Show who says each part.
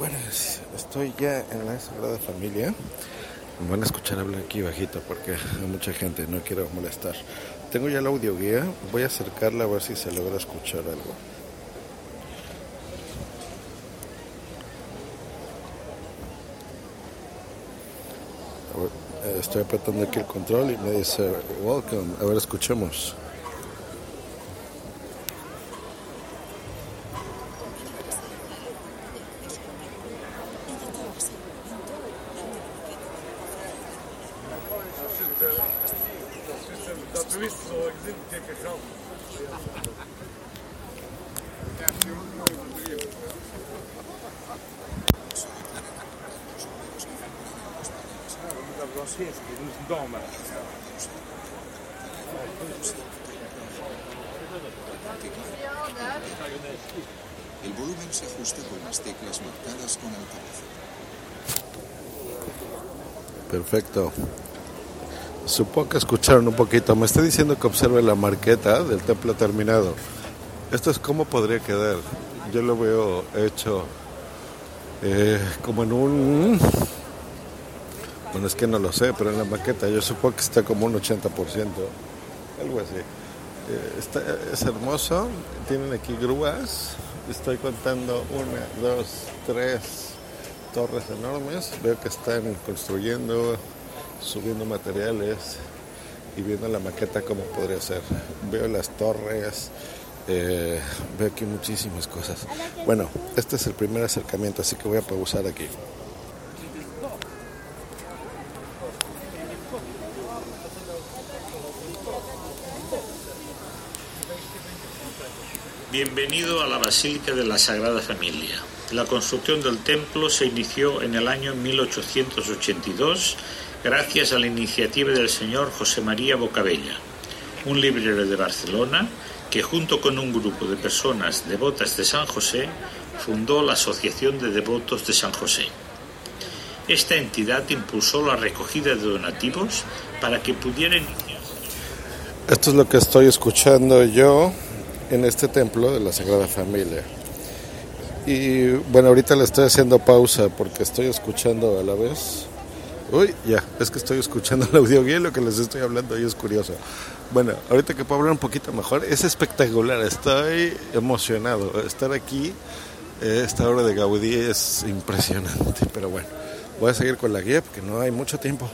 Speaker 1: Bueno, estoy ya en la Sagrada Familia. Me van a escuchar hablar aquí bajito porque hay mucha gente, no quiero molestar. Tengo ya la audio guía, voy a acercarla a ver si se logra escuchar algo. Eh, estoy apretando aquí el control y me dice, welcome, a ver, escuchemos.
Speaker 2: El volumen se ajusta con las teclas marcadas con altavoz.
Speaker 1: Perfecto. Supongo que escucharon un poquito. Me está diciendo que observe la marqueta del templo terminado. Esto es cómo podría quedar. Yo lo veo hecho eh, como en un... Bueno, es que no lo sé, pero en la maqueta yo supongo que está como un 80%. Algo así. Eh, es hermoso. Tienen aquí grúas. Estoy contando una, dos, tres torres enormes. Veo que están construyendo, subiendo materiales y viendo la maqueta como podría ser. Veo las torres, eh, veo aquí muchísimas cosas. Bueno, este es el primer acercamiento, así que voy a pausar aquí.
Speaker 3: Bienvenido a la Basílica de la Sagrada Familia. La construcción del templo se inició en el año 1882 gracias a la iniciativa del señor José María Bocabella, un librero de Barcelona que junto con un grupo de personas devotas de San José fundó la Asociación de Devotos de San José. Esta entidad impulsó la recogida de donativos para que pudieran
Speaker 1: Esto es lo que estoy escuchando yo en este templo de la Sagrada Familia. Y bueno, ahorita le estoy haciendo pausa porque estoy escuchando a la vez. Uy, ya, es que estoy escuchando el audio y lo que les estoy hablando y es curioso. Bueno, ahorita que puedo hablar un poquito mejor, es espectacular, estoy emocionado. Estar aquí, eh, esta hora de Gaudí es impresionante, pero bueno, voy a seguir con la guía porque no hay mucho tiempo.